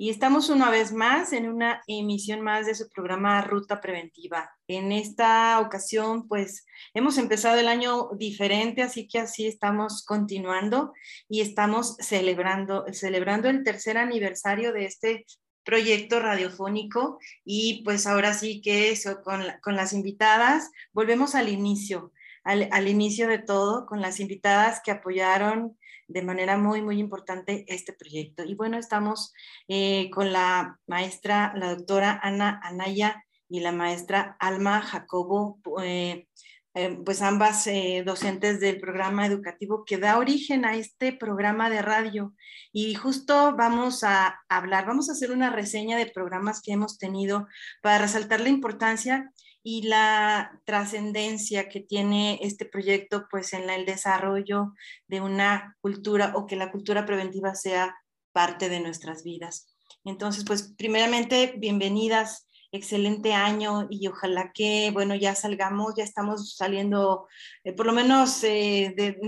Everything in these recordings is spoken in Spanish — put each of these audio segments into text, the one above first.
Y estamos una vez más en una emisión más de su programa Ruta Preventiva. En esta ocasión, pues hemos empezado el año diferente, así que así estamos continuando y estamos celebrando, celebrando el tercer aniversario de este proyecto radiofónico y pues ahora sí que eso, con, con las invitadas, volvemos al inicio, al, al inicio de todo, con las invitadas que apoyaron de manera muy, muy importante este proyecto. Y bueno, estamos eh, con la maestra, la doctora Ana Anaya y la maestra Alma Jacobo, eh, eh, pues ambas docentes del programa educativo que da origen a este programa de radio. Y justo vamos a hablar, vamos a hacer una reseña de programas que hemos tenido para resaltar la importancia y la trascendencia que tiene este proyecto pues en el desarrollo de una cultura o que la cultura preventiva sea parte de nuestras vidas. Entonces, pues primeramente, bienvenidas, excelente año y ojalá que, bueno, ya salgamos, ya estamos saliendo, eh, por lo menos eh,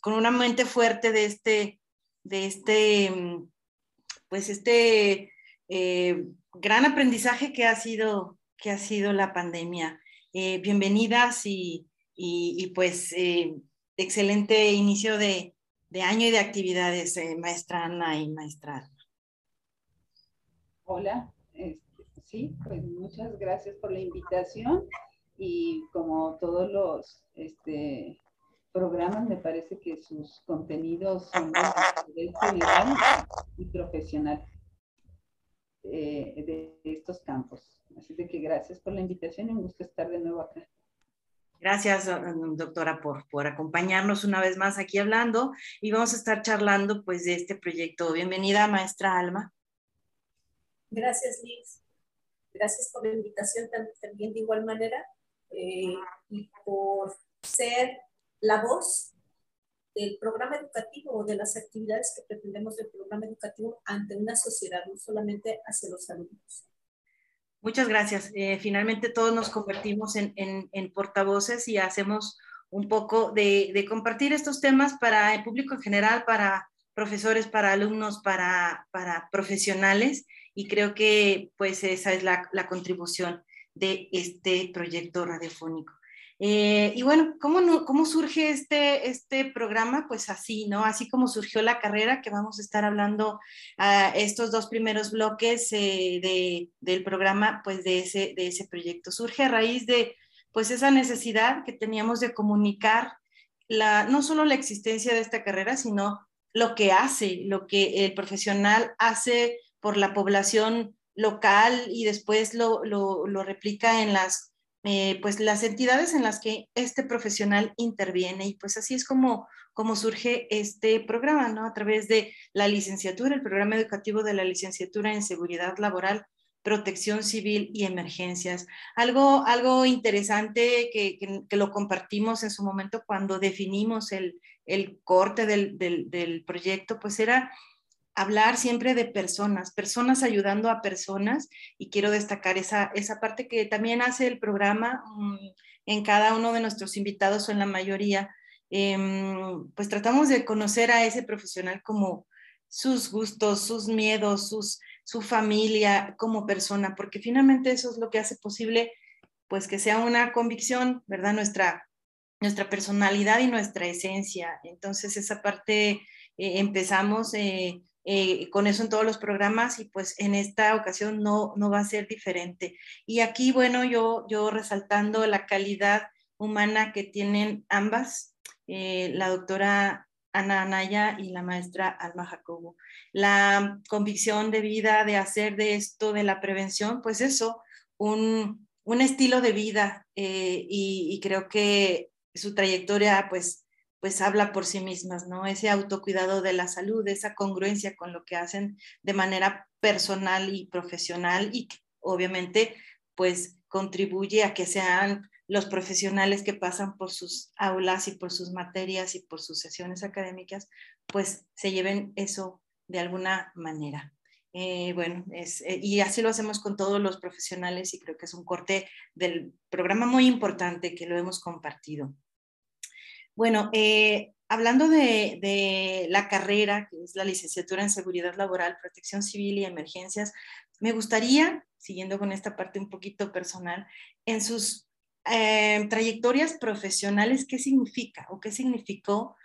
con una mente fuerte de este, de este, mm, pues este eh, gran aprendizaje que ha sido que ha sido la pandemia. Eh, bienvenidas y, pues eh, excelente inicio de, año y de actividades, eh, maestra Ana y maestra. Hola, sí, pues muchas gracias por la invitación y como todos los este, programas, me parece que sus contenidos son de general y profesional de estos campos. Así de que gracias por la invitación y un gusto estar de nuevo acá. Gracias, doctora, por, por acompañarnos una vez más aquí hablando y vamos a estar charlando pues de este proyecto. Bienvenida, maestra Alma. Gracias, Liz. Gracias por la invitación también de igual manera eh, y por ser la voz del programa educativo o de las actividades que pretendemos del programa educativo ante una sociedad, no solamente hacia los alumnos. Muchas gracias. Eh, finalmente todos nos convertimos en, portavoces y hacemos un poco de, compartir estos temas para el público en general, para profesores, para alumnos, para, profesionales y creo que pues esa es la contribución de este proyecto radiofónico. Eh, y bueno, ¿cómo, ¿cómo surge este, este programa? Pues así, ¿no? Así como surgió la carrera, que vamos a estar hablando estos dos primeros bloques eh, de, del programa, pues de ese, de ese proyecto. Surge a raíz de, pues esa necesidad que teníamos de comunicar la, no solo la existencia de esta carrera, sino lo que hace, lo que el profesional hace por la población local y después lo, lo replica en las eh, pues las entidades en las que este profesional interviene y pues así es como, como surge este programa, ¿no? A través de la licenciatura, el programa educativo de la licenciatura en seguridad laboral, protección civil y emergencias. Algo, algo interesante que, que, lo compartimos en su momento cuando definimos el, el corte del, del, del proyecto, pues era hablar siempre de personas, personas ayudando a personas y quiero destacar esa, esa parte que también hace el programa mm, en cada uno de nuestros invitados o en la mayoría. Em, pues tratamos de conocer a ese profesional como sus gustos, sus miedos, sus, su familia como persona, porque finalmente eso es lo que hace posible pues que sea una convicción, ¿verdad? Nuestra, nuestra personalidad y nuestra esencia. Entonces esa parte eh, empezamos eh, eh, con eso en todos los programas y pues en esta ocasión no, no va a ser diferente. Y aquí, bueno, yo, yo resaltando la calidad humana que tienen ambas, eh, la doctora Ana Anaya y la maestra Alma Jacobo. La convicción de vida de hacer de esto, de la prevención, pues eso, un, un estilo de vida eh, y, y creo que su trayectoria pues pues habla por sí mismas, ¿no? Ese autocuidado de la salud, esa congruencia con lo que hacen de manera personal y profesional y obviamente pues contribuye a que sean los profesionales que pasan por sus aulas y por sus materias y por sus sesiones académicas, pues se lleven eso de alguna manera. Eh, bueno, es, eh, y así lo hacemos con todos los profesionales y creo que es un corte del programa muy importante que lo hemos compartido. Bueno, eh, hablando de, la carrera, que es la licenciatura en Seguridad Laboral, Protección Civil y Emergencias, me gustaría, siguiendo con esta parte un poquito personal, en sus eh, trayectorias profesionales, ¿qué significa o qué significó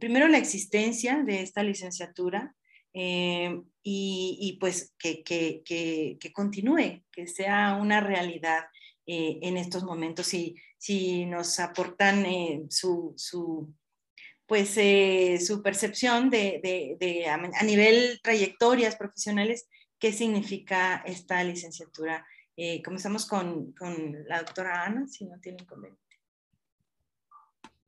primero la existencia de esta licenciatura eh, y, pues que, continúe, que sea una realidad eh, en estos momentos. Si, si nos aportan su pues eh, su percepción de, a, nivel trayectorias profesionales, qué significa esta licenciatura. Eh, comenzamos con, la doctora Ana, si no tiene inconveniente.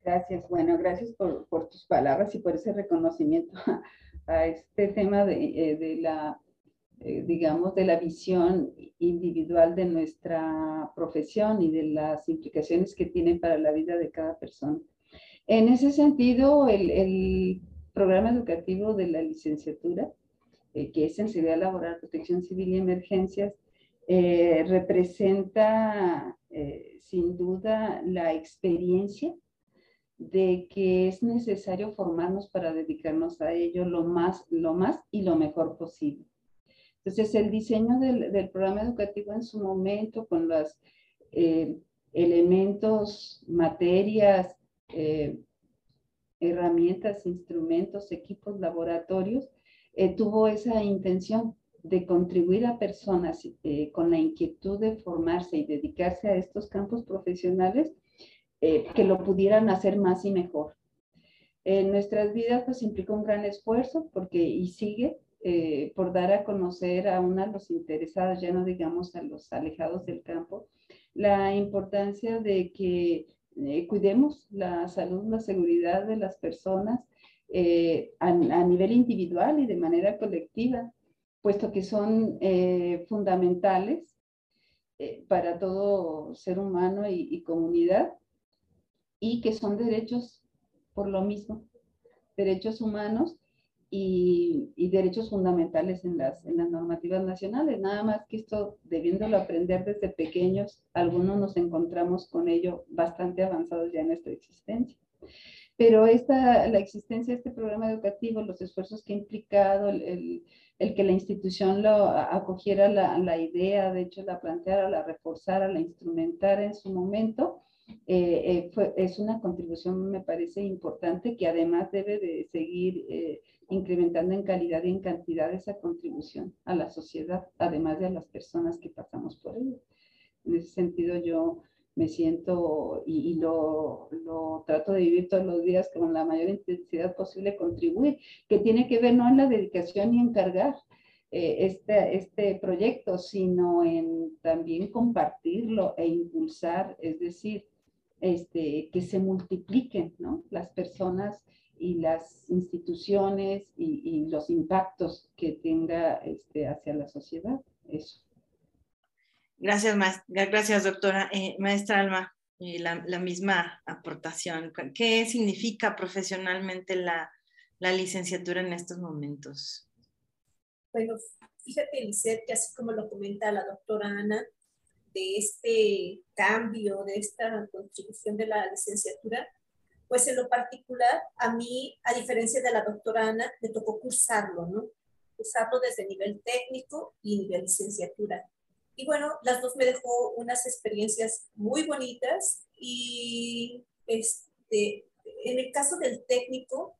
Gracias, bueno, gracias por, tus palabras y por ese reconocimiento a, este tema de, eh, la, digamos, de la visión individual de nuestra profesión y de las implicaciones que tiene para la vida de cada persona. En ese sentido, el, programa educativo de la licenciatura, eh, que es en Seguridad Laboral, Protección Civil y Emergencias, eh, representa eh, sin duda la experiencia de que es necesario formarnos para dedicarnos a ello lo más, lo más y lo mejor posible. Entonces, el diseño del, del programa educativo en su momento, con los elementos, materias, eh, herramientas, instrumentos, equipos, laboratorios, eh, tuvo esa intención de contribuir a personas eh, con la inquietud de formarse y dedicarse a estos campos profesionales que lo pudieran hacer más y mejor. En nuestras vidas pues implica un gran esfuerzo porque y sigue por dar a conocer a uno de los interesados, ya no digamos a los alejados del campo, la importancia de que eh, cuidemos la salud, la seguridad de las personas eh, a, nivel individual y de manera colectiva, puesto que son eh, fundamentales para todo ser humano y, comunidad y que son derechos por lo mismo, derechos humanos y, derechos fundamentales en las, en las normativas nacionales. Nada más que esto, debiéndolo aprender desde pequeños, algunos nos encontramos con ello bastante avanzados ya en nuestra existencia. Pero esta, la existencia de este programa educativo, los esfuerzos que ha implicado, el, el, que la institución lo acogiera la, la, idea, de hecho la planteara, la reforzara, la instrumentara en su momento, eh, eh, es una contribución, me parece importante, que además debe de seguir eh, incrementando en calidad y en cantidad esa contribución a la sociedad, además de a las personas que pasamos por ella. En ese sentido, yo me siento y, lo, lo, trato de vivir todos los días con la mayor intensidad posible, contribuir, que tiene que ver no en la dedicación y encargar este, este proyecto, sino en también compartirlo e impulsar, es decir, este, que se multipliquen ¿no? las personas y las instituciones y, los impactos que tenga este, hacia la sociedad. Eso. Gracias, gracias doctora. Eh, maestra Alma, la, la, misma aportación. ¿Qué significa profesionalmente la, la licenciatura en estos momentos? Bueno, fíjate, Lisette, que así como lo comenta la doctora Ana, de este cambio, de esta contribución de la licenciatura, pues en lo particular, a mí, a diferencia de la doctora Ana, me tocó cursarlo, ¿no? Cursarlo desde nivel técnico y nivel licenciatura. Y bueno, las dos me dejó unas experiencias muy bonitas y este, en el caso del técnico,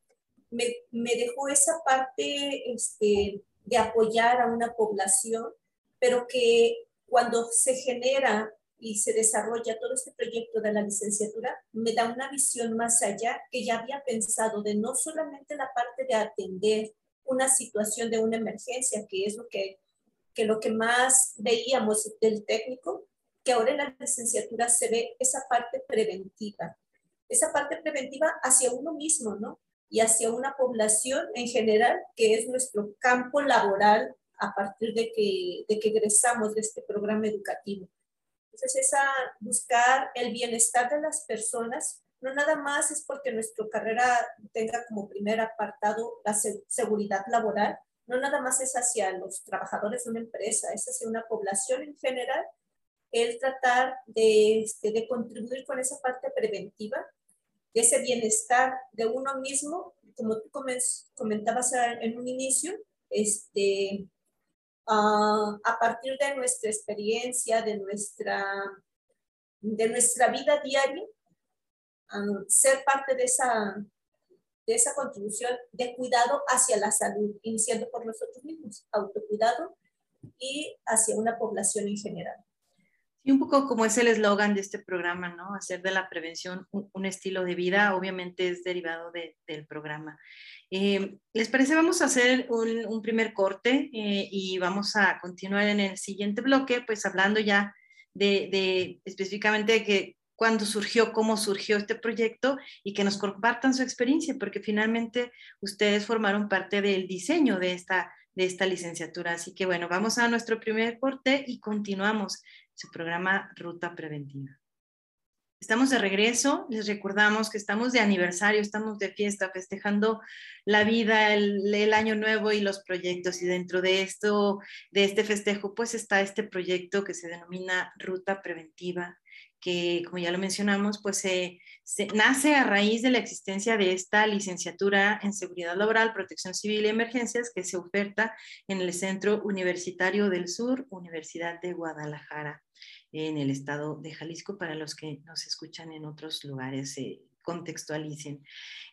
me, me dejó esa parte este, de apoyar a una población, pero que cuando se genera y se desarrolla todo este proyecto de la licenciatura, me da una visión más allá que ya había pensado de no solamente la parte de atender una situación de una emergencia, que es lo que, que lo que más veíamos del técnico, que ahora en la licenciatura se ve esa parte preventiva, esa parte preventiva hacia uno mismo, ¿no? Y hacia una población en general, que es nuestro campo laboral a partir de que, de que egresamos de este programa educativo. Entonces, esa, buscar el bienestar de las personas, no nada más es porque nuestra carrera tenga como primer apartado la seguridad laboral, no nada más es hacia los trabajadores de una empresa, es hacia una población en general, el tratar de, este, de contribuir con esa parte preventiva, de ese bienestar de uno mismo, como tú comentabas en un inicio, este, a partir de nuestra experiencia, de nuestra, de nuestra vida diaria, ser parte de esa, de esa contribución de cuidado hacia la salud, iniciando por nosotros mismos, autocuidado y hacia una población en general. Y un poco como es el eslogan de este programa, ¿no? Hacer de la prevención un, estilo de vida, obviamente es derivado del programa. Eh, ¿Les parece? Vamos a hacer un, primer corte eh, y vamos a continuar en el siguiente bloque, pues hablando ya de, de específicamente de que cuándo surgió, cómo surgió este proyecto y que nos compartan su experiencia, porque finalmente ustedes formaron parte del diseño de esta, de esta licenciatura. Así que bueno, vamos a nuestro primer corte y continuamos su programa Ruta Preventiva. Estamos de regreso, les recordamos que estamos de aniversario, estamos de fiesta, festejando la vida, el, año nuevo y los proyectos. Y dentro de esto, de este festejo, pues está este proyecto que se denomina Ruta Preventiva, que como ya lo mencionamos, pues se, nace a raíz de la existencia de esta licenciatura en Seguridad Laboral, Protección Civil y Emergencias que se oferta en el Centro Universitario del Sur, Universidad de Guadalajara en el estado de Jalisco para los que nos escuchan en otros lugares. se contextualicen.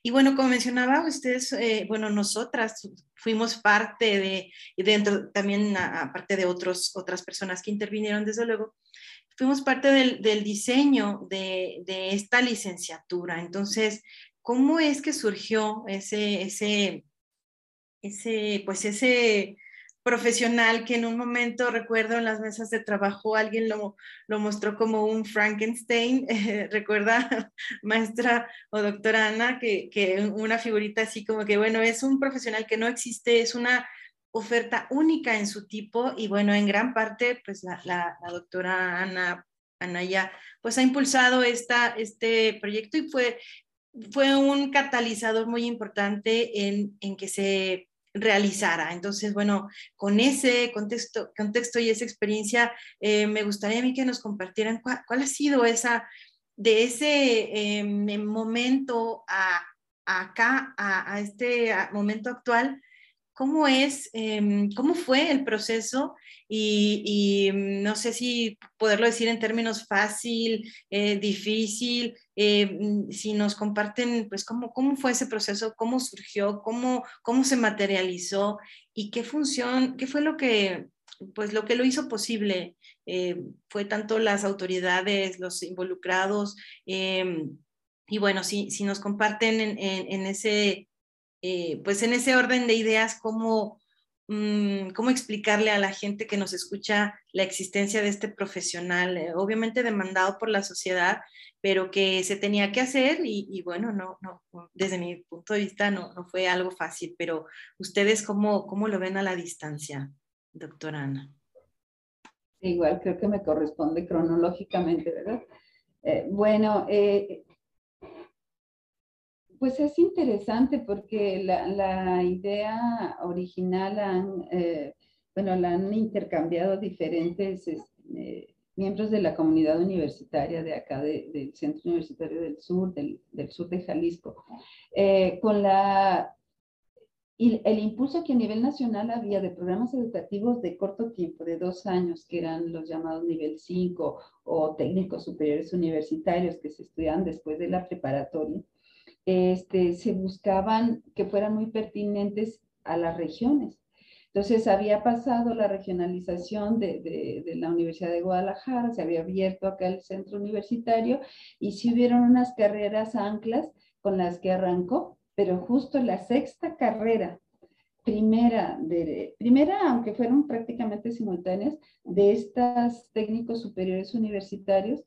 Y bueno, como mencionaba, ustedes, eh, bueno, nosotras fuimos parte de, dentro también, aparte de otros, otras personas que intervinieron, desde luego, fuimos parte del, del diseño de, de, esta licenciatura. Entonces, ¿cómo es que surgió ese, ese, ese, pues ese profesional que en un momento, recuerdo en las mesas de trabajo, alguien lo, lo mostró como un Frankenstein, recuerda maestra o doctora Ana, que, que una figurita así como que, bueno, es un profesional que no existe, es una oferta única en su tipo y bueno, en gran parte, pues la, la, doctora Ana, Ana ya, pues ha impulsado esta, este proyecto y fue, fue un catalizador muy importante en, en que se realizara. Entonces, bueno, con ese contexto, contexto y esa experiencia, eh, me gustaría a mí que nos compartieran cuál, ha sido esa, de ese em, momento a, acá, a, este momento actual, cómo es, em, cómo fue el proceso y, mm, no sé si poderlo decir en términos fácil, eh, difícil, eh, mm, si nos comparten, pues, cómo, cómo fue ese proceso, cómo surgió, cómo, cómo se materializó y qué función, qué fue lo que, pues, lo que lo hizo posible. Eh, fue tanto las autoridades, los involucrados, em, y bueno, si, si nos comparten en, en, ese, pues en ese orden de ideas, cómo, Mm, cómo explicarle a la gente que nos escucha la existencia de este profesional, eh, obviamente demandado por la sociedad, pero que se tenía que hacer y, bueno, no, no, desde mi punto de vista no, no fue algo fácil, pero ustedes cómo, cómo lo ven a la distancia, doctora Ana. Igual creo que me corresponde cronológicamente, ¿verdad? Eh, bueno, eh, pues es interesante porque la, idea original han, eh, bueno, la han intercambiado diferentes este, miembros de la comunidad universitaria de acá, del Centro Universitario del Sur, del, sur de Jalisco, eh, con la el impulso que a nivel nacional había de programas educativos de corto tiempo, de dos años, que eran los llamados nivel 5 o técnicos superiores universitarios que se estudian después de la preparatoria, este, se buscaban que fueran muy pertinentes a las regiones. Entonces había pasado la regionalización de, la Universidad de Guadalajara, se había abierto acá el centro universitario y sí hubieron unas carreras anclas con las que arrancó, pero justo la sexta carrera, primera, de, primera aunque fueron prácticamente simultáneas, de estas técnicos superiores universitarios,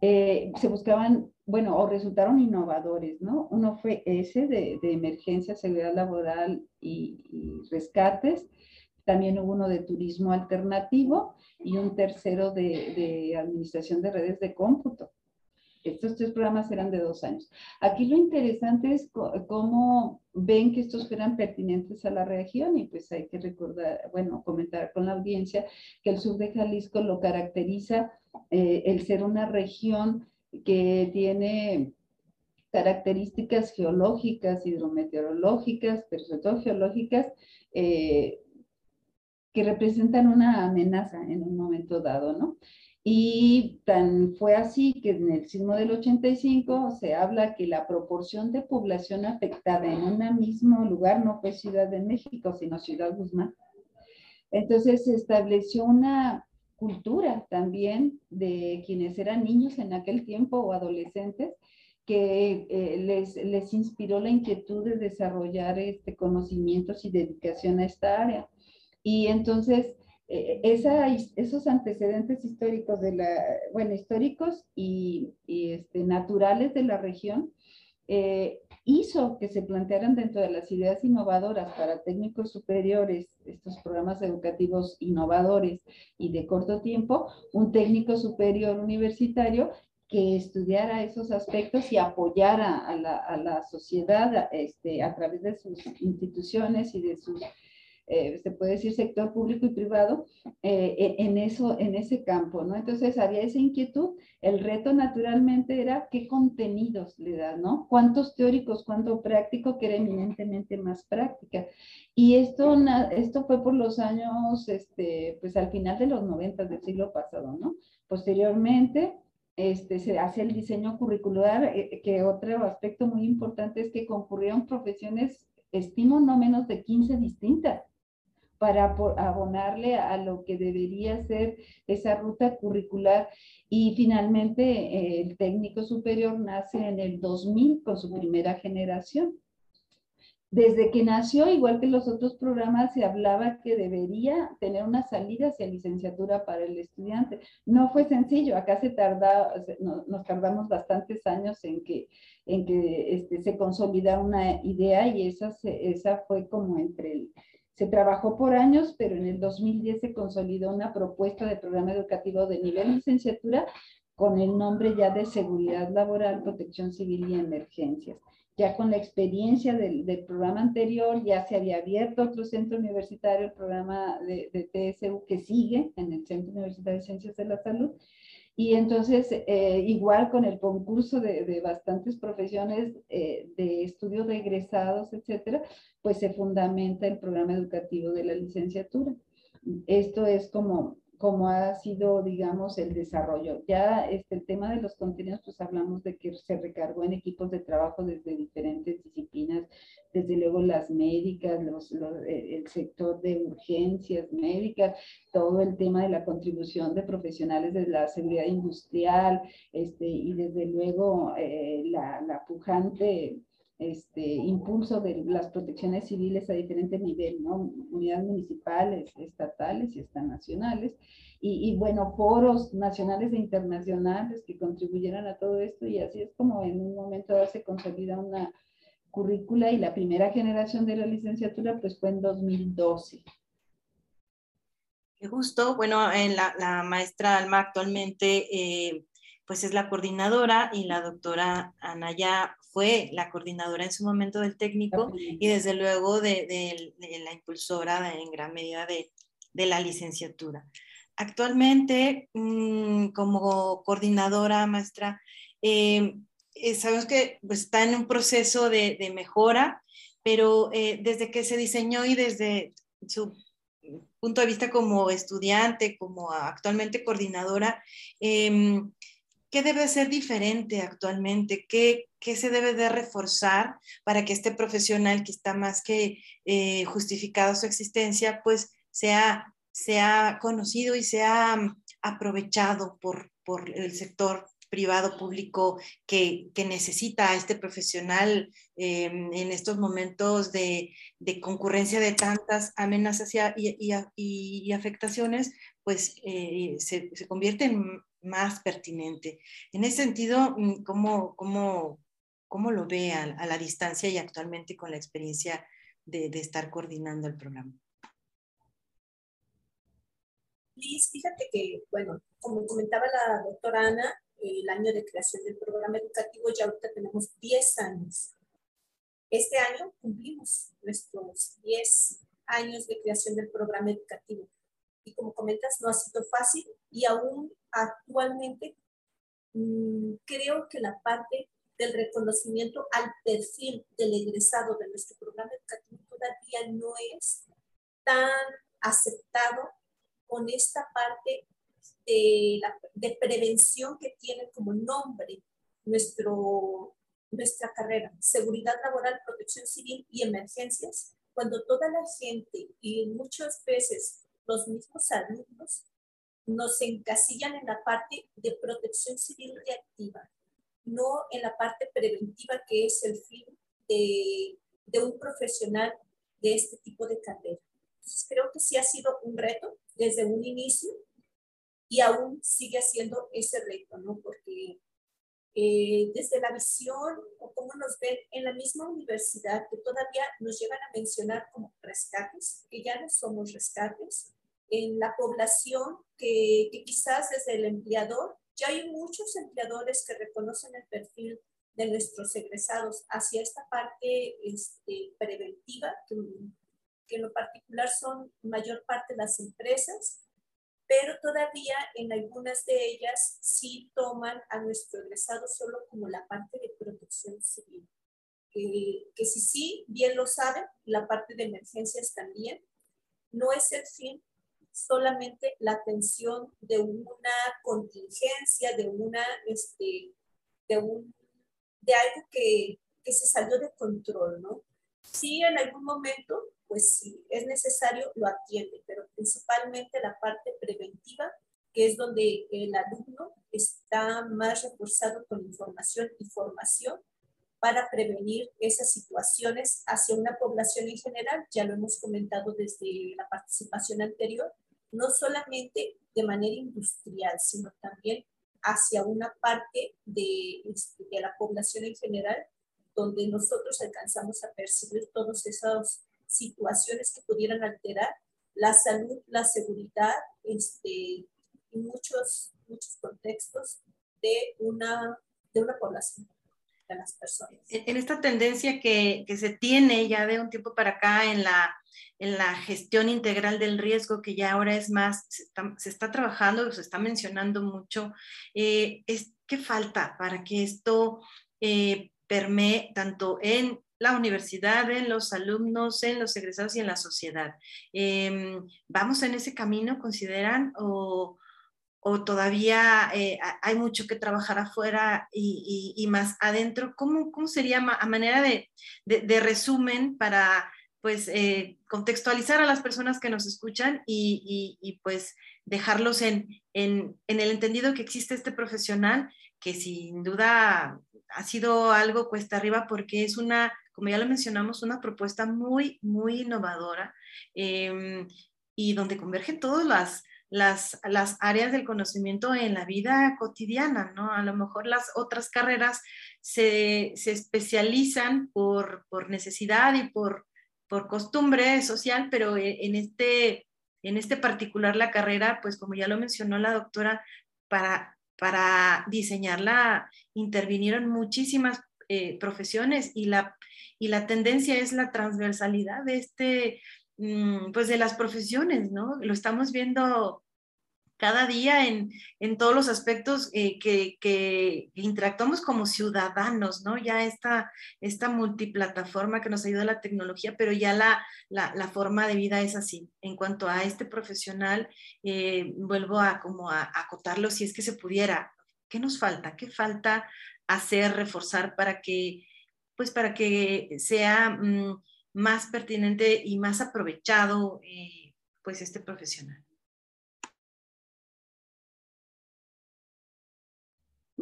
eh, se buscaban, bueno, o resultaron innovadores, ¿no? Uno fue ese de, emergencia, seguridad laboral y, rescates. También hubo uno de turismo alternativo y un tercero de, de administración de redes de cómputo. Estos tres programas eran de dos años. Aquí lo interesante es cómo ven que estos fueran pertinentes a la región y pues hay que recordar, bueno, comentar con la audiencia que el sur de Jalisco lo caracteriza eh, el ser una región que tiene características geológicas, hidrometeorológicas, pero sobre todo geológicas, eh, que representan una amenaza en un momento dado, ¿no? Y tan fue así que en el sismo del 85 se habla que la proporción de población afectada en un mismo lugar no fue Ciudad de México, sino Ciudad Guzmán. Entonces se estableció una cultura también de quienes eran niños en aquel tiempo o adolescentes que eh, les, les, inspiró la inquietud de desarrollar este, conocimientos y dedicación a esta área. Y entonces, eh, esa, esos antecedentes históricos de la, bueno, históricos y, este, naturales de la región, eh, hizo que se plantearan dentro de las ideas innovadoras para técnicos superiores, estos programas educativos innovadores y de corto tiempo, un técnico superior universitario que estudiara esos aspectos y apoyara a la, a sociedad este, a través de sus instituciones y de sus eh, se puede decir sector público y privado, eh, e, en, eso, en ese campo, ¿no? Entonces había esa inquietud. El reto naturalmente era qué contenidos le da, ¿no? ¿Cuántos teóricos, cuánto práctico, que era eminentemente más práctica? Y esto, esto fue por los años, este, pues al final de los 90 del siglo pasado, ¿no? Posteriormente, este, se hace el diseño curricular, eh, que otro aspecto muy importante es que concurrieron profesiones, estimo, no menos de 15 distintas para abonarle a lo que debería ser esa ruta curricular. Y finalmente el técnico superior nace en el 2000 con su primera generación. Desde que nació, igual que los otros programas, se hablaba que debería tener una salida hacia licenciatura para el estudiante. No fue sencillo, acá se tarda, nos tardamos bastantes años en que, este, se consolidara una idea y esa fue como entre el se trabajó por años, pero en el 2010 se consolidó una propuesta de programa educativo de nivel licenciatura con el nombre ya de Seguridad Laboral, Protección Civil y Emergencias. Ya con la experiencia del, programa anterior, ya se había abierto otro centro universitario, el programa de, de TSU que sigue en el Centro Universitario de Ciencias de la Salud, y entonces, eh, igual con el concurso de, bastantes profesiones eh, de estudios de egresados, etcétera, pues se fundamenta el programa educativo de la licenciatura. Esto es como cómo ha sido, digamos, el desarrollo. Ya este, el tema de los contenidos, pues hablamos de que se recargó en equipos de trabajo desde diferentes disciplinas, desde luego las médicas, eh, el sector de urgencias médicas, todo el tema de la contribución de profesionales de la seguridad industrial, este, y desde luego eh, la pujante este, impulso de las protecciones civiles a diferentes niveles, ¿no? Unidades municipales, estatales y hasta nacionales. Y, bueno, foros nacionales e internacionales que contribuyeran a todo esto y así es como en un momento dado se consolida una currícula y la primera generación de la licenciatura pues fue en 2012. Qué gusto. Bueno, en la, la maestra Alma actualmente eh, pues es la coordinadora y la doctora Anaya fue la coordinadora en su momento del técnico y desde luego de, la impulsora en gran medida de, la licenciatura. Actualmente, mm, como coordinadora maestra, eh, eh, sabemos que pues, está en un proceso de, mejora, pero eh, desde que se diseñó y desde su punto de vista como estudiante, como actualmente coordinadora, em, ¿Qué debe ser diferente actualmente? ¿Qué, ¿Qué, se debe de reforzar para que este profesional que está más que eh, justificado su existencia, pues sea, sea conocido y sea mm, aprovechado por, por el sector privado, público, que, que, necesita a este profesional eh, en estos momentos de, de, concurrencia de tantas amenazas y, y, y afectaciones, pues eh, se, se, convierte en más pertinente. En ese sentido, mm, ¿cómo, cómo, cómo lo ve a, la distancia y actualmente con la experiencia de, de estar coordinando el programa? Liz, fíjate que, bueno, como comentaba la doctora Ana, el año de creación del programa educativo ya ahorita tenemos 10 años. Este año cumplimos nuestros 10 años de creación del programa educativo. Y como comentas, no ha sido fácil y aún actualmente mm, creo que la parte del reconocimiento al perfil del egresado de nuestro programa educativo todavía no es tan aceptado con esta parte de, la, de prevención que tiene como nombre nuestro, nuestra carrera, seguridad laboral, protección civil y emergencias, cuando toda la gente y muchas veces los mismos alumnos nos encasillan en la parte de protección civil reactiva, no en la parte preventiva que es el fin de, de un profesional de este tipo de carrera. Entonces, creo que sí ha sido un reto desde un inicio y aún sigue siendo ese reto, ¿no? Porque eh, desde la visión o cómo nos ven en la misma universidad, que todavía nos llegan a mencionar como rescates, que ya no somos rescates, en la población que, que quizás desde el empleador, ya hay muchos empleadores que reconocen el perfil de nuestros egresados hacia esta parte este, preventiva, que, que en lo particular son mayor parte las empresas, pero todavía en algunas de ellas sí toman a nuestro egresado solo como la parte de protección civil. que que si sí, bien lo saben, la parte de emergencias también, no es el fin solamente la atención de una contingencia, de una, este, de un, de algo que, que se salió de control, ¿no? Sí, en algún momento pues si es necesario, lo atiende, pero principalmente la parte preventiva, que es donde el alumno está más reforzado con información y formación para prevenir esas situaciones hacia una población en general, ya lo hemos comentado desde la participación anterior, no solamente de manera industrial, sino también hacia una parte de, este, de la población en general, donde nosotros alcanzamos a percibir todos esos situaciones que pudieran alterar la salud, la seguridad, este, en muchos, muchos contextos de una, de una población, de las personas. En esta tendencia que, que, se tiene ya de un tiempo para acá en la, en la gestión integral del riesgo, que ya ahora es más, se está, se está trabajando, se está mencionando mucho, eh, es, ¿qué falta para que esto eh, permee tanto en la universidad, en los alumnos, en los egresados y en la sociedad. Eh, ¿Vamos en ese camino, consideran? ¿O, o todavía eh, hay mucho que trabajar afuera y, y, y más adentro? ¿Cómo, cómo sería a manera de, de, resumen para pues eh, contextualizar a las personas que nos escuchan y, y pues dejarlos en, en, el entendido que existe este profesional que sin duda ha sido algo cuesta arriba porque es una como ya lo mencionamos, una propuesta muy, muy innovadora eh, y donde convergen todas las, las, las, áreas del conocimiento en la vida cotidiana, ¿no? A lo mejor las otras carreras se, se especializan por, por, necesidad y por, por costumbre social, pero en este, en este particular la carrera, pues como ya lo mencionó la doctora, para, para diseñarla intervinieron muchísimas eh, profesiones y la y la tendencia es la transversalidad de este, mm, pues de las profesiones, ¿no? Lo estamos viendo cada día en, en todos los aspectos eh, que, que, interactuamos como ciudadanos, ¿no? Ya esta, esta multiplataforma que nos ayuda la tecnología, pero ya la, la, forma de vida es así. En cuanto a este profesional, eh, vuelvo a como a, a acotarlo si es que se pudiera. ¿Qué nos falta? ¿Qué falta hacer, reforzar para que pues para que sea mm, más pertinente y más aprovechado eh, pues este profesional.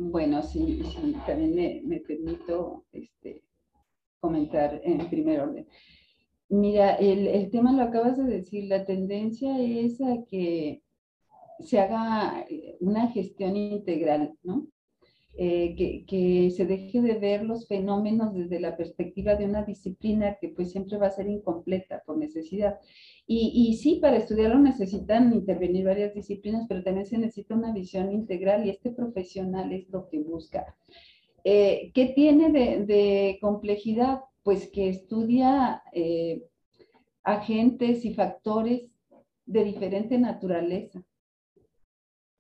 Bueno, sí, sí también me, permito este, comentar en primer orden. Mira, el, el, tema lo acabas de decir, la tendencia es a que se haga una gestión integral, ¿no? Eh, que, se deje de ver los fenómenos desde la perspectiva de una disciplina que pues siempre va a ser incompleta por necesidad. Y, sí, para estudiarlo necesitan intervenir varias disciplinas, pero también se necesita una visión integral y este profesional es lo que busca. Eh, ¿Qué tiene de, de, complejidad? Pues que estudia eh, agentes y factores de diferente naturaleza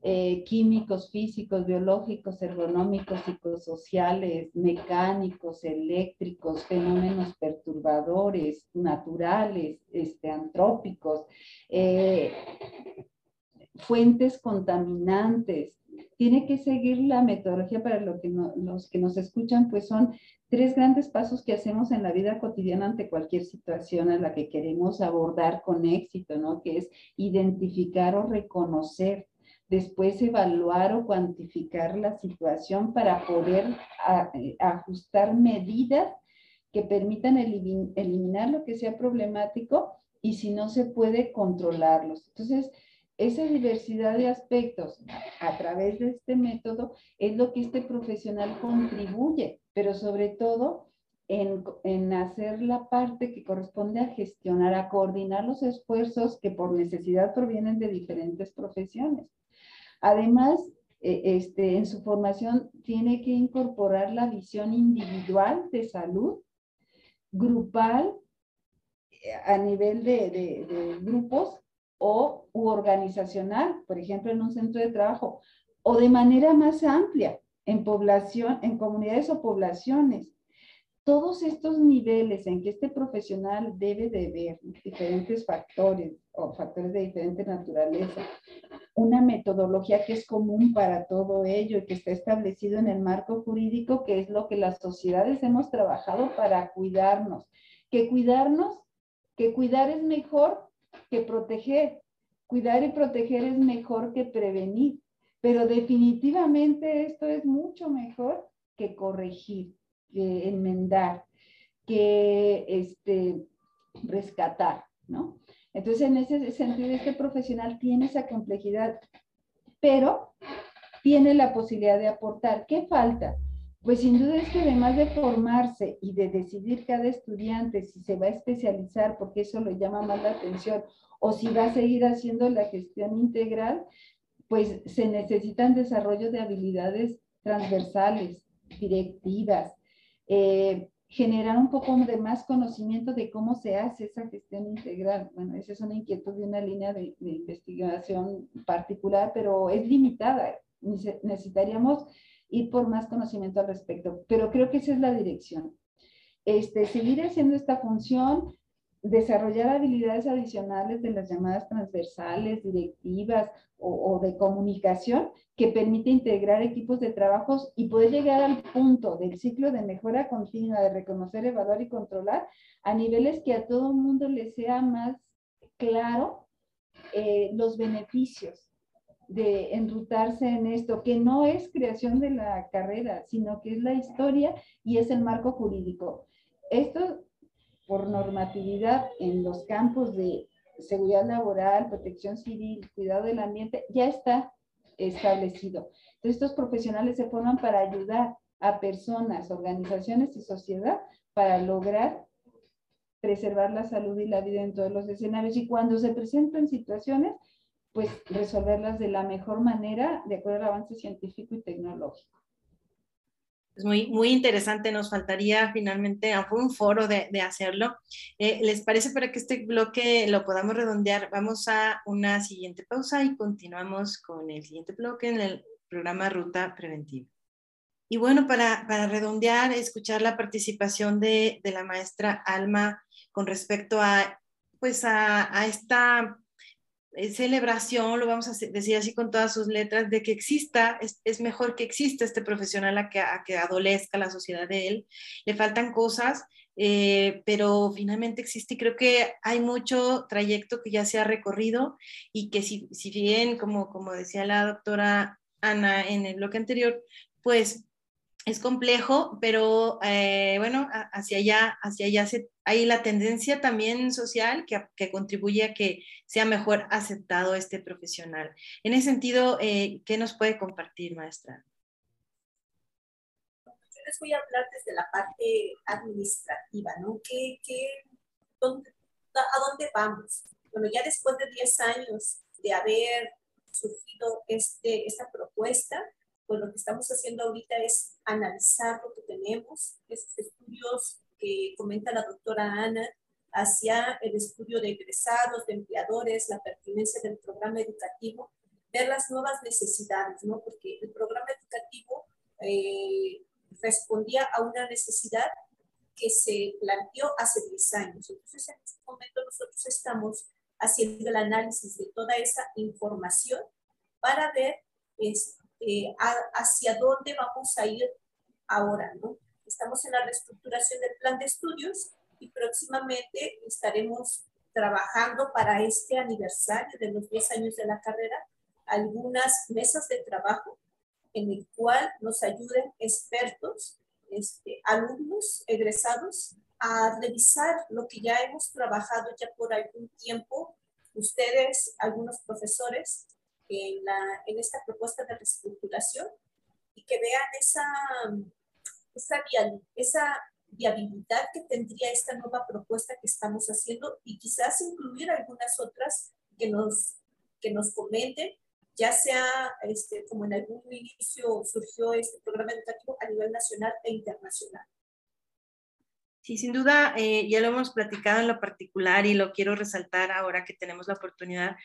eh, químicos, físicos, biológicos, ergonómicos, psicosociales, mecánicos, eléctricos, fenómenos perturbadores, naturales, este, antrópicos, eh, fuentes contaminantes. Tiene que seguir la metodología para lo que los que nos escuchan, pues son tres grandes pasos que hacemos en la vida cotidiana ante cualquier situación a la que queremos abordar con éxito, ¿no? Que es identificar o reconocer después evaluar o cuantificar la situación para poder eh, ajustar medidas que permitan eliminar lo que sea problemático y si no se puede controlarlos. Entonces, esa diversidad de aspectos a través de este método es lo que este profesional contribuye, pero sobre todo en, en, hacer la parte que corresponde a gestionar, a coordinar los esfuerzos que por necesidad provienen de diferentes profesiones. Además, eh, este, en su formación tiene que incorporar la visión individual de salud, grupal, eh, a nivel de, grupos o organizacional, por ejemplo, en un centro de trabajo, o de manera más amplia, en población, en comunidades o poblaciones. Todos estos niveles en que este profesional debe de ver diferentes factores o factores de diferente naturaleza, una metodología que es común para todo ello y que está establecido en el marco jurídico, que es lo que las sociedades hemos trabajado para cuidarnos. Que cuidarnos, que cuidar es mejor que proteger. Cuidar y proteger es mejor que prevenir. Pero definitivamente esto es mucho mejor que corregir, que enmendar, que este, rescatar, ¿no? Entonces, en ese sentido, este profesional tiene esa complejidad, pero tiene la posibilidad de aportar. ¿Qué falta? Pues sin duda es que además de formarse y de decidir cada estudiante si se va a especializar, porque eso le llama más la atención, o si va a seguir haciendo la gestión integral, pues se necesitan desarrollo de habilidades transversales, directivas, eh, generar un poco de más conocimiento de cómo se hace esa gestión integral. Bueno, esa es una inquietud de una línea de, investigación particular, pero es limitada. Necesitaríamos ir por más conocimiento al respecto, pero creo que esa es la dirección. Este, seguir haciendo esta función, desarrollar habilidades adicionales de las llamadas transversales, directivas o, de comunicación que permite integrar equipos de trabajos y poder llegar al punto del ciclo de mejora continua, de reconocer, evaluar y controlar a niveles que a todo el mundo le sea más claro eh, los beneficios de enrutarse en esto, que no es creación de la carrera, sino que es la historia y es el marco jurídico. Esto por normatividad en los campos de seguridad laboral, protección civil, cuidado del ambiente, ya está establecido. Entonces, estos profesionales se forman para ayudar a personas, organizaciones y sociedad para lograr preservar la salud y la vida en todos los escenarios. Y cuando se presentan situaciones, pues resolverlas de la mejor manera de acuerdo al avance científico y tecnológico muy, muy interesante. Nos faltaría finalmente un foro de, de hacerlo. Eh, ¿Les parece para que este bloque lo podamos redondear? Vamos a una siguiente pausa y continuamos con el siguiente bloque en el programa Ruta Preventiva. Y bueno, para, para redondear, escuchar la participación de, de, la maestra Alma con respecto a, pues a, a esta celebración, lo vamos a decir así con todas sus letras, de que exista, es, mejor que exista este profesional a que, a que adolezca la sociedad de él. Le faltan cosas, eh, pero finalmente existe y creo que hay mucho trayecto que ya se ha recorrido y que si, si bien, como, como decía la doctora Ana en el bloque anterior, pues es complejo, pero eh, bueno, hacia allá, hacia allá hay la tendencia también social que, que, contribuye a que sea mejor aceptado este profesional. En ese sentido, eh, ¿qué nos puede compartir, maestra? Yo les voy a hablar desde la parte administrativa, ¿no? ¿Qué, qué, dónde, ¿A dónde vamos? Bueno, ya después de 10 años de haber surgido este, esta propuesta, pues lo que estamos haciendo ahorita es analizar lo que tenemos, esos estudios que comenta la doctora Ana hacia el estudio de egresados, de empleadores, la pertinencia del programa educativo, ver las nuevas necesidades, ¿no? Porque el programa educativo eh, respondía a una necesidad que se planteó hace 10 años. Entonces, en este momento nosotros estamos haciendo el análisis de toda esa información para ver este, hacia dónde vamos a ir ahora, ¿no? Estamos en la reestructuración del plan de estudios y próximamente estaremos trabajando para este aniversario de los 10 años de la carrera algunas mesas de trabajo en el cual nos ayuden expertos, este, alumnos egresados a revisar lo que ya hemos trabajado ya por algún tiempo, ustedes, algunos profesores, en, la, en esta propuesta de reestructuración y que vean esa, esa, esa viabilidad que tendría esta nueva propuesta que estamos haciendo y quizás incluir algunas otras que nos, que nos comenten, ya sea este, como en algún inicio surgió este programa educativo a nivel nacional e internacional. Sí, sin duda, eh, ya lo hemos platicado en lo particular y lo quiero resaltar ahora que tenemos la oportunidad.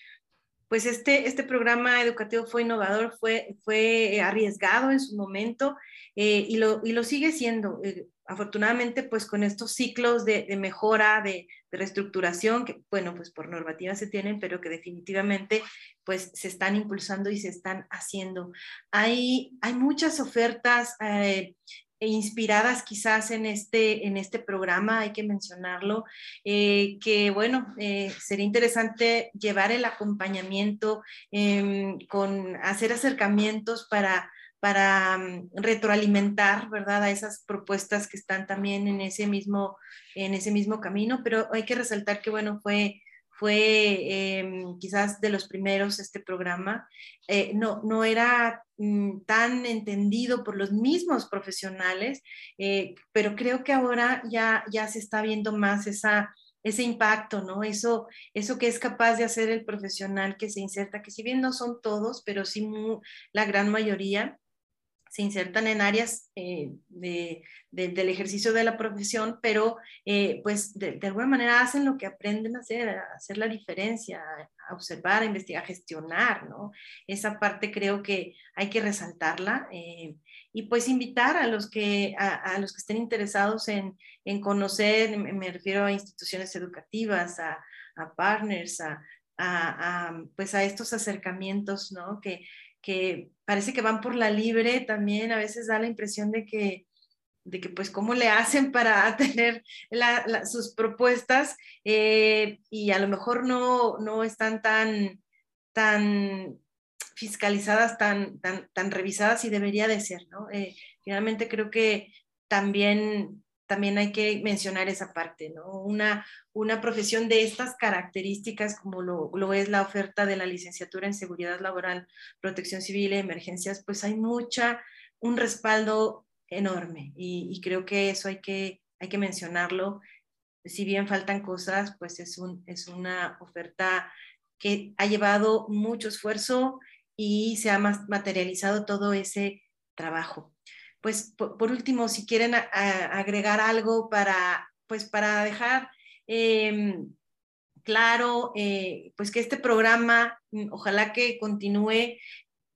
Pues este, este programa educativo fue innovador, fue, fue arriesgado en su momento eh, y, lo, y lo sigue siendo. Eh, afortunadamente, pues con estos ciclos de, mejora, de, reestructuración, que bueno, pues por normativa se tienen, pero que definitivamente pues se están impulsando y se están haciendo. Hay, hay muchas ofertas eh, inspiradas quizás en este, en este programa, hay que mencionarlo, eh, que bueno, eh, sería interesante llevar el acompañamiento em, con hacer acercamientos para para mm, retroalimentar, ¿verdad? A esas propuestas que están también en ese mismo, en ese mismo camino, pero hay que resaltar que, bueno, fue, fue em, quizás de los primeros este programa, eh, no, no era mm, tan entendido por los mismos profesionales, eh, pero creo que ahora ya, ya se está viendo más esa, ese impacto, ¿no? Eso, eso que es capaz de hacer el profesional que se inserta, que si bien no son todos, pero sí la gran mayoría, se insertan en áreas eh, de, del ejercicio de la profesión, pero eh, pues de, alguna manera hacen lo que aprenden a hacer, a hacer la diferencia, a observar, a investigar, a gestionar, ¿no? Esa parte creo que hay que resaltarla eh, y pues invitar a los que, a, los que estén interesados en, en, conocer, me refiero a instituciones educativas, a, a partners, a, a, pues a estos acercamientos, ¿no? Que, que parece que van por la libre, también a veces da la impresión de que, de que pues cómo le hacen para tener sus propuestas eh, y a lo mejor no, no están tan, tan fiscalizadas, tan, tan, tan revisadas y debería de ser, ¿no? Eh, finalmente creo que también también hay que mencionar esa parte, ¿no? Una, una profesión de estas características, como lo, lo, es la oferta de la licenciatura en seguridad laboral, protección civil y emergencias, pues hay mucha, un respaldo enorme y, creo que eso hay que, hay que mencionarlo. Si bien faltan cosas, pues es, un, es una oferta que ha llevado mucho esfuerzo y se ha materializado todo ese trabajo pues por, último, si quieren agregar algo para, pues para dejar em, claro, eh, pues que este programa, mm, ojalá que continúe,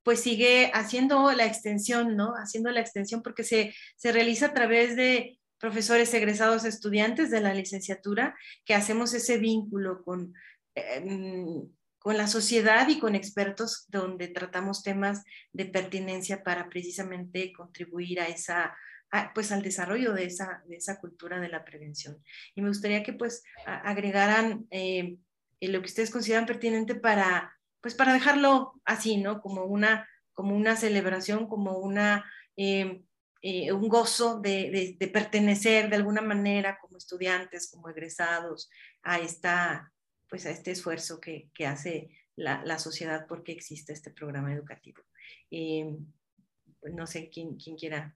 pues sigue haciendo la extensión, ¿no? Haciendo la extensión porque se, se realiza a través de profesores egresados estudiantes de la licenciatura, que hacemos ese vínculo con, em, con la sociedad y con expertos donde tratamos temas de pertinencia para precisamente contribuir a esa, pues al desarrollo de esa, de esa cultura de la prevención. Y me gustaría que pues agregaran eh, lo que ustedes consideran pertinente para, pues para dejarlo así, ¿no? Como una, como una celebración, como una... Eh, eh, un gozo de, de, pertenecer de alguna manera como estudiantes, como egresados a esta, pues a este esfuerzo que, que hace la, la, sociedad porque existe este programa educativo. Eh, no sé quién, quién, quiera.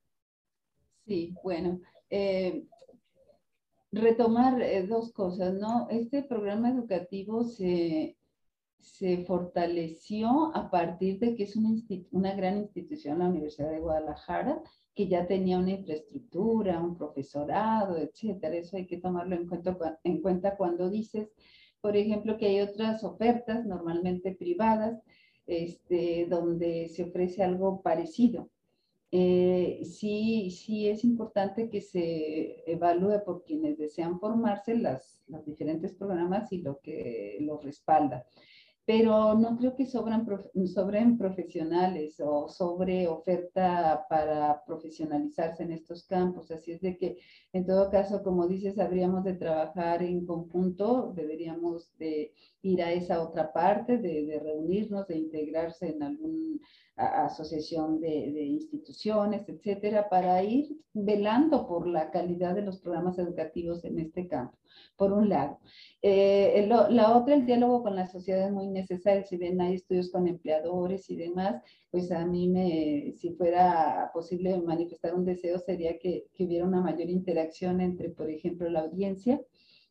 Sí, bueno, eh, retomar eh, dos cosas, ¿no? Este programa educativo se, se fortaleció a partir de que es una, una gran institución, la Universidad de Guadalajara, que ya tenía una infraestructura, un profesorado, etcétera. Eso hay que tomarlo en cuenta, en cuenta cuando dices por ejemplo, que hay otras ofertas, normalmente privadas, este, donde se ofrece algo parecido. Eh, sí, sí es importante que se evalúe por quienes desean formarse las, los diferentes programas y lo que los respalda pero no creo que sobran, sobren profesionales o sobre oferta para profesionalizarse en estos campos. Así es de que, en todo caso, como dices, habríamos de trabajar en conjunto, deberíamos de ir a esa otra parte, de, de reunirnos, de integrarse en alguna asociación de, de instituciones, etcétera, para ir velando por la calidad de los programas educativos en este campo, por un lado. Eh, la otra, el diálogo con la sociedad es muy necesario. Si bien hay estudios con empleadores y demás, pues a mí me, si fuera posible manifestar un deseo, sería que, que hubiera una mayor interacción entre, por ejemplo, la audiencia,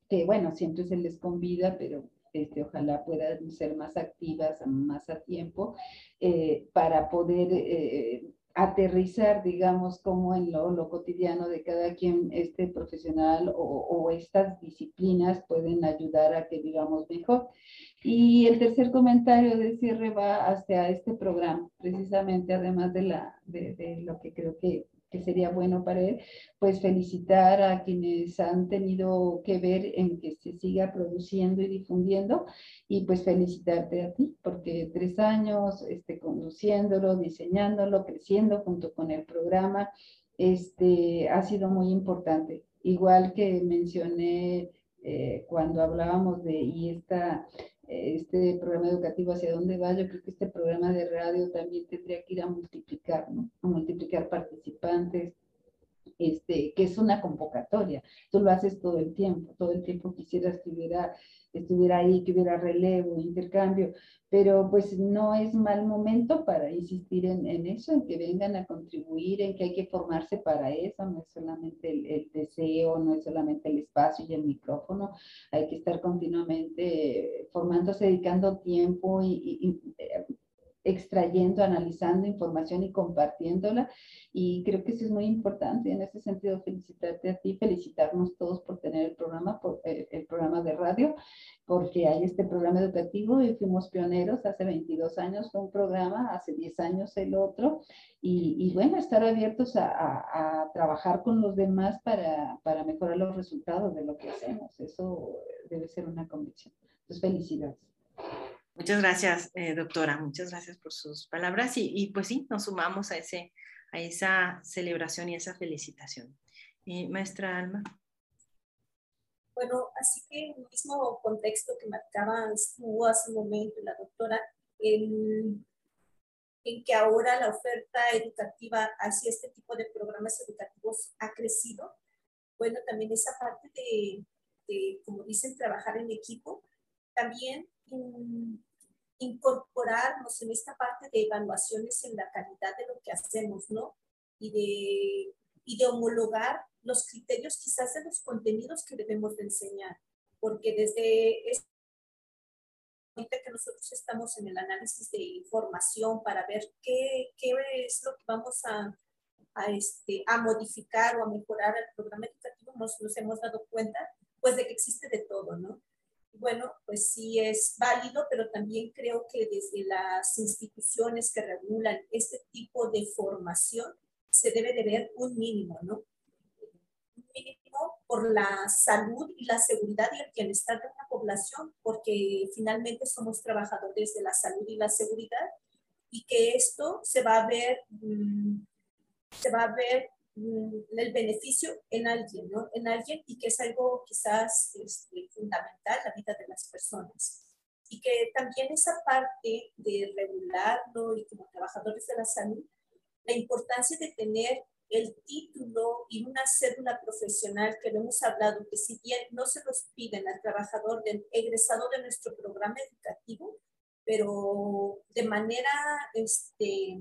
que bueno, siempre se les convida, pero este, ojalá puedan ser más activas, más a tiempo, eh, para poder eh, aterrizar, digamos, como en lo, cotidiano de cada quien, este profesional o, estas disciplinas pueden ayudar a que vivamos mejor. Y el tercer comentario de cierre va hacia este programa, precisamente además de, la, de lo que creo que que sería bueno para él, pues felicitar a quienes han tenido que ver en que se siga produciendo y difundiendo y pues felicitarte a ti porque tres años este, conduciéndolo, diseñándolo, creciendo junto con el programa, este, ha sido muy importante. Igual que mencioné eh, cuando hablábamos de y esta este programa educativo hacia dónde va, yo creo que este programa de radio también tendría que ir a multiplicar, ¿no? A multiplicar participantes, este, que es una convocatoria. Tú lo haces todo el tiempo, todo el tiempo quisieras que estuviera ahí, que hubiera relevo, intercambio, pero pues no es mal momento para insistir en, eso, en que vengan a contribuir, en que hay que formarse para eso, no es solamente el, deseo, no es solamente el espacio y el micrófono, hay que estar continuamente formándose, dedicando tiempo y, eh, extrayendo, analizando información y compartiéndola. Y creo que eso es muy importante. En ese sentido, felicitarte a ti, felicitarnos todos por tener el programa, por, eh, el programa de radio, porque hay este programa educativo y fuimos pioneros. Hace 22 años fue un programa, hace 10 años el otro. Y, y bueno, estar abiertos a, a, a, trabajar con los demás para, para mejorar los resultados de lo que hacemos. Eso debe ser una convicción. Entonces, felicidades. Muchas gracias, eh, doctora. Muchas gracias por sus palabras y, pues sí, nos sumamos a, ese, a esa celebración y esa felicitación. Eh, maestra Alma. Bueno, así que el mismo contexto que marcaba hace un momento la doctora, en, en que ahora la oferta educativa hacia este tipo de programas educativos ha crecido. Bueno, también esa parte de como dicen, trabajar en equipo, también incorporarnos en esta parte de evaluaciones en la calidad de lo que hacemos, ¿no? Y de, y homologar los criterios quizás de los contenidos que debemos de enseñar, porque desde este que nosotros estamos en el análisis de información para ver qué, qué es lo que vamos a, a, este, a modificar o a mejorar el programa educativo, nos, nos hemos dado cuenta pues de que existe de todo, ¿no? Bueno, pues sí es válido, pero también creo que desde las instituciones que regulan este tipo de formación se debe de ver un mínimo, ¿no? Un mínimo por la salud y la seguridad y el bienestar de una población, porque finalmente somos trabajadores de la salud y la seguridad y que esto se va a ver, mm, se va a ver el beneficio en alguien, ¿no? En alguien y que es algo quizás este, fundamental la vida de las personas. Y que también esa parte de regularlo y como trabajadores de la salud, la importancia de tener el título y una cédula profesional que lo hemos hablado, que si bien no se los piden al trabajador egresado de nuestro programa educativo, pero de manera este,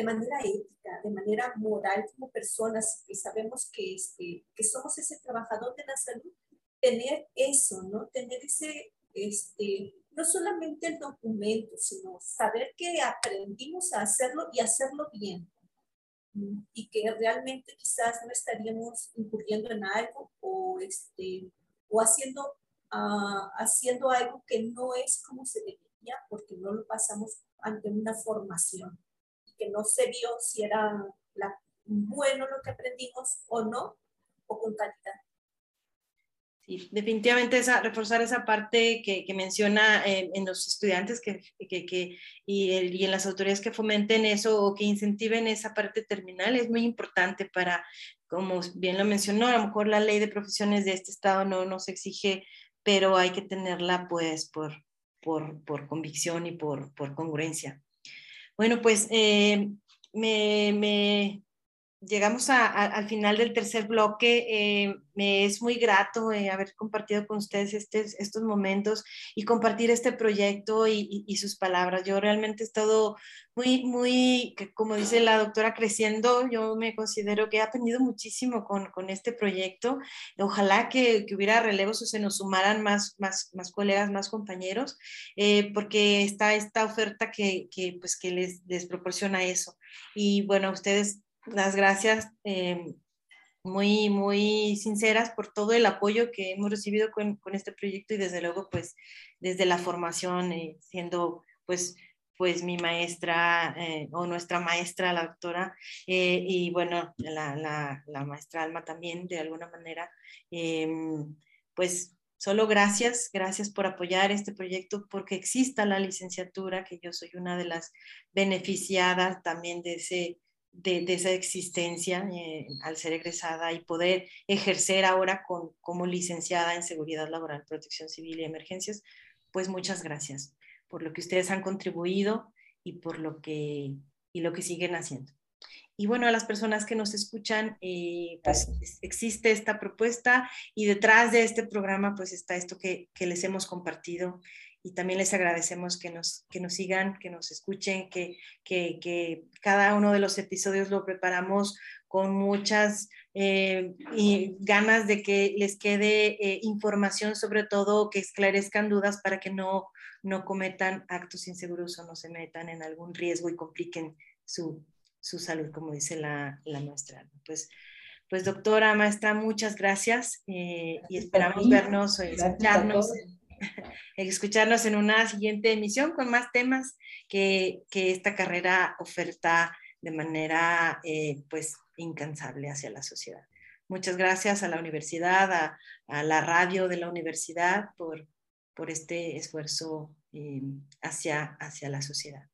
de manera ética, de manera moral como personas que sabemos que, este, que somos ese trabajador de la salud, tener eso, ¿no? Tener ese, este, no solamente el documento, sino saber que aprendimos a hacerlo y hacerlo bien. Y que realmente quizás no estaríamos incurriendo en algo o, este, o haciendo, uh, haciendo algo que no es como se debería, porque no lo pasamos ante una formación, que no se vio si era bueno lo que aprendimos o no, o con calidad. Sí, definitivamente esa, reforzar esa parte que, menciona eh, en los estudiantes que, que, y, y, en las autoridades que fomenten eso o que incentiven esa parte terminal es muy importante para, como bien lo mencionó, a lo mejor la ley de profesiones de este estado no nos exige, pero hay que tenerla pues por, por, por convicción y por, por congruencia. Bueno, pues eh, me, me, llegamos al final del tercer bloque. Eh, me es muy grato eh, haber compartido con ustedes estos momentos y compartir este proyecto y, sus palabras. Yo realmente he estado muy, muy, como dice la doctora, creciendo. Yo me considero que he aprendido muchísimo con, con este proyecto. Ojalá que, que, hubiera relevos o se nos sumaran más, más, más colegas, más compañeros, eh, porque está esta oferta que, que, pues, que les, les proporciona eso. Y bueno, ustedes las gracias eh, muy, muy sinceras por todo el apoyo que hemos recibido con, con este proyecto y desde luego, pues, desde la formación, eh, siendo, pues, pues mi maestra eh, o nuestra maestra, la doctora, y bueno, la, la, maestra Alma también, de alguna manera, pues solo gracias, gracias por apoyar este proyecto, porque exista la licenciatura, que yo soy una de las beneficiadas también de ese de, esa existencia eh, al ser egresada y poder ejercer ahora con, como licenciada en Seguridad Laboral, Protección Civil y Emergencias, pues muchas gracias por lo que ustedes han contribuido y por lo que, y lo que siguen haciendo. Y bueno, a las personas que nos escuchan, eh, pues existe esta propuesta y detrás de este programa pues está esto que, que les hemos compartido y también les agradecemos que nos, que nos sigan, que nos escuchen, que, que, que cada uno de los episodios lo preparamos con muchas eh, y ganas de que les quede eh, información, sobre todo que esclarezcan dudas para que no, no cometan actos inseguros o no se metan en algún riesgo y compliquen su, su salud, como dice la, la maestra. Pues, pues doctora, maestra, muchas gracias eh, y esperamos vernos o escucharnos escucharnos en una siguiente emisión con más temas que, que esta carrera oferta de manera eh, pues incansable hacia la sociedad. Muchas gracias a la universidad, a, la radio de la universidad por, por este esfuerzo eh, hacia, hacia la sociedad.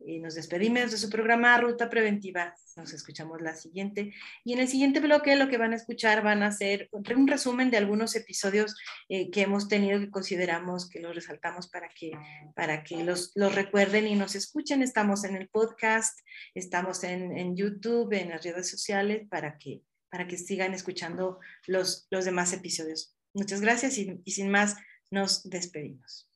Y nos despedimos de su programa Ruta Preventiva. Nos escuchamos la siguiente. Y en el siguiente bloque lo que van a escuchar van a ser un resumen de algunos episodios eh, que hemos tenido que consideramos que los resaltamos para que, para que los, los recuerden y nos escuchen. Estamos en el podcast, estamos en, en YouTube, en las redes sociales para que, para que sigan escuchando los, los demás episodios. Muchas gracias y, y sin más nos despedimos.